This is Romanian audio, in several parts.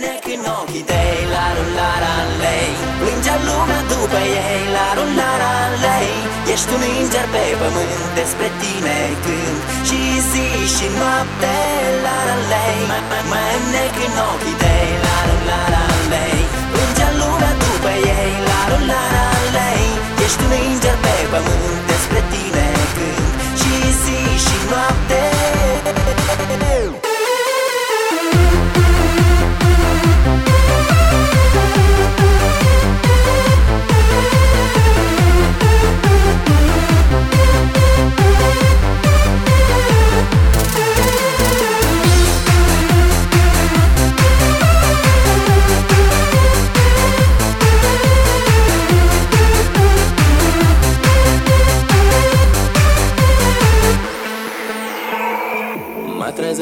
înnec în ochii tăi La rulara lei. Plângea lumea după ei La rulara lei. Ești un înger pe pământ Despre tine când Și zi și noapte La la lei. Mă înnec în ochii tăi La rulara lei. Plângea lumea după ei La rulara lei. Ești un înger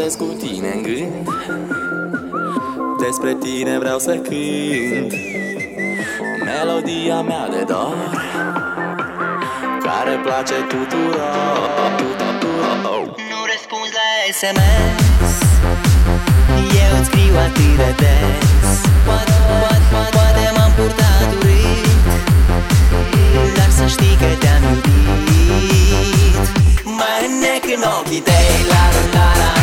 Mă trezesc cu tine în gând. Despre tine vreau să cânt. Melodia mea de dor Care place tuturor, tuturor. Nu răspunzi la SMS Eu îți scriu atât de des. Poate, poate, poate, poate m-am purtat urât. Dar să știi că te-am iubit. Mă înnec în ochii tăi. La rulara lei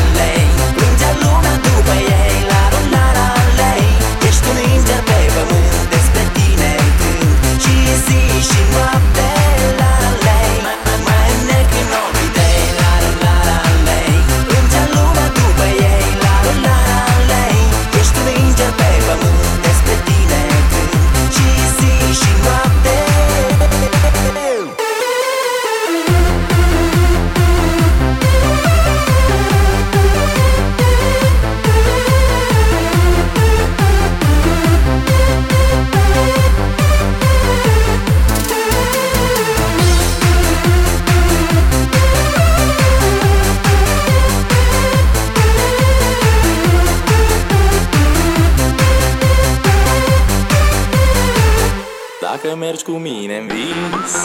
Dacă mergi cu mine în vis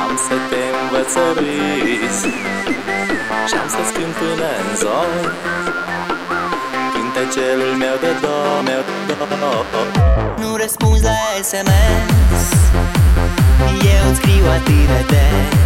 Am să te învăț să râzi Și-am să-ți cânt până în zor Cântecelul meu de do, meu de do Nu răspunzi la SMS Eu îți scriu atât de des